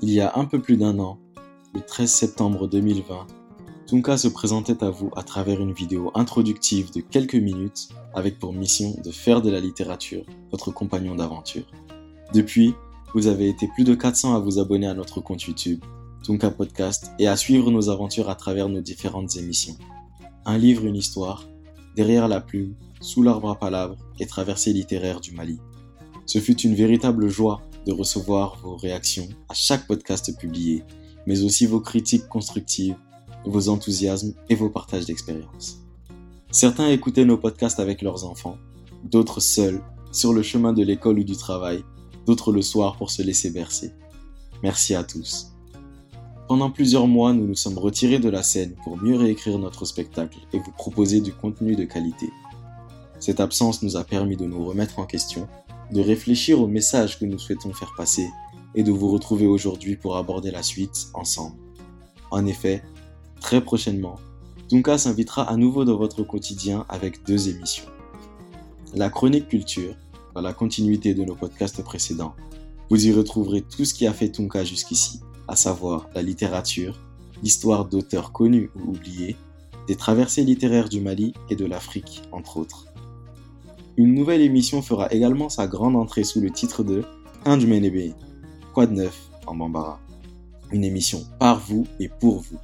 Il y a un peu plus d'un an, le 13 septembre 2020, Tunka se présentait à vous à travers une vidéo introductive de quelques minutes avec pour mission de faire de la littérature votre compagnon d'aventure. Depuis, vous avez été plus de 400 à vous abonner à notre compte YouTube, Tunka Podcast, et à suivre nos aventures à travers nos différentes émissions. Un livre, une histoire, derrière la plume, sous l'arbre à palabres et traversée littéraire du Mali. Ce fut une véritable joie de recevoir vos réactions à chaque podcast publié, mais aussi vos critiques constructives, vos enthousiasmes et vos partages d'expériences. Certains écoutaient nos podcasts avec leurs enfants, d'autres seuls, sur le chemin de l'école ou du travail, d'autres le soir pour se laisser bercer. Merci à tous. Pendant plusieurs mois, nous nous sommes retirés de la scène pour mieux réécrire notre spectacle et vous proposer du contenu de qualité. Cette absence nous a permis de nous remettre en question de réfléchir au message que nous souhaitons faire passer et de vous retrouver aujourd'hui pour aborder la suite ensemble. En effet, très prochainement, Tunka s'invitera à nouveau dans votre quotidien avec deux émissions. La chronique culture, dans la continuité de nos podcasts précédents. Vous y retrouverez tout ce qui a fait Tunka jusqu'ici, à savoir la littérature, l'histoire d'auteurs connus ou oubliés, des traversées littéraires du Mali et de l'Afrique, entre autres. Une nouvelle émission fera également sa grande entrée sous le titre de Menebe, Quoi de neuf en Bambara Une émission par vous et pour vous.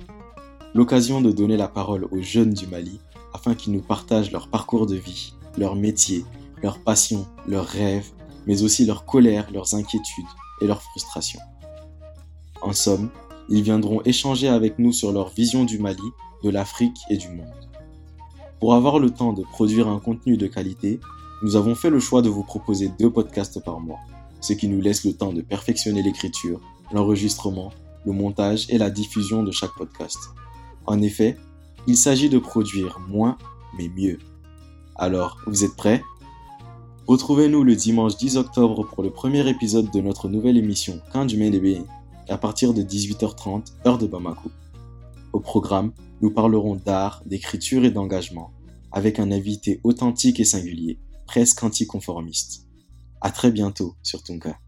L'occasion de donner la parole aux jeunes du Mali afin qu'ils nous partagent leur parcours de vie, leur métier, leurs passions, leurs rêves, mais aussi leur colère, leurs inquiétudes et leurs frustrations. En somme, ils viendront échanger avec nous sur leur vision du Mali, de l'Afrique et du monde. Pour avoir le temps de produire un contenu de qualité, nous avons fait le choix de vous proposer deux podcasts par mois, ce qui nous laisse le temps de perfectionner l'écriture, l'enregistrement, le montage et la diffusion de chaque podcast. En effet, il s'agit de produire moins mais mieux. Alors, vous êtes prêts? Retrouvez-nous le dimanche 10 octobre pour le premier épisode de notre nouvelle émission Ménébé à partir de 18h30 heure de Bamako. Au programme, nous parlerons d'art, d'écriture et d'engagement avec un invité authentique et singulier presque anticonformiste. À très bientôt sur Tunka.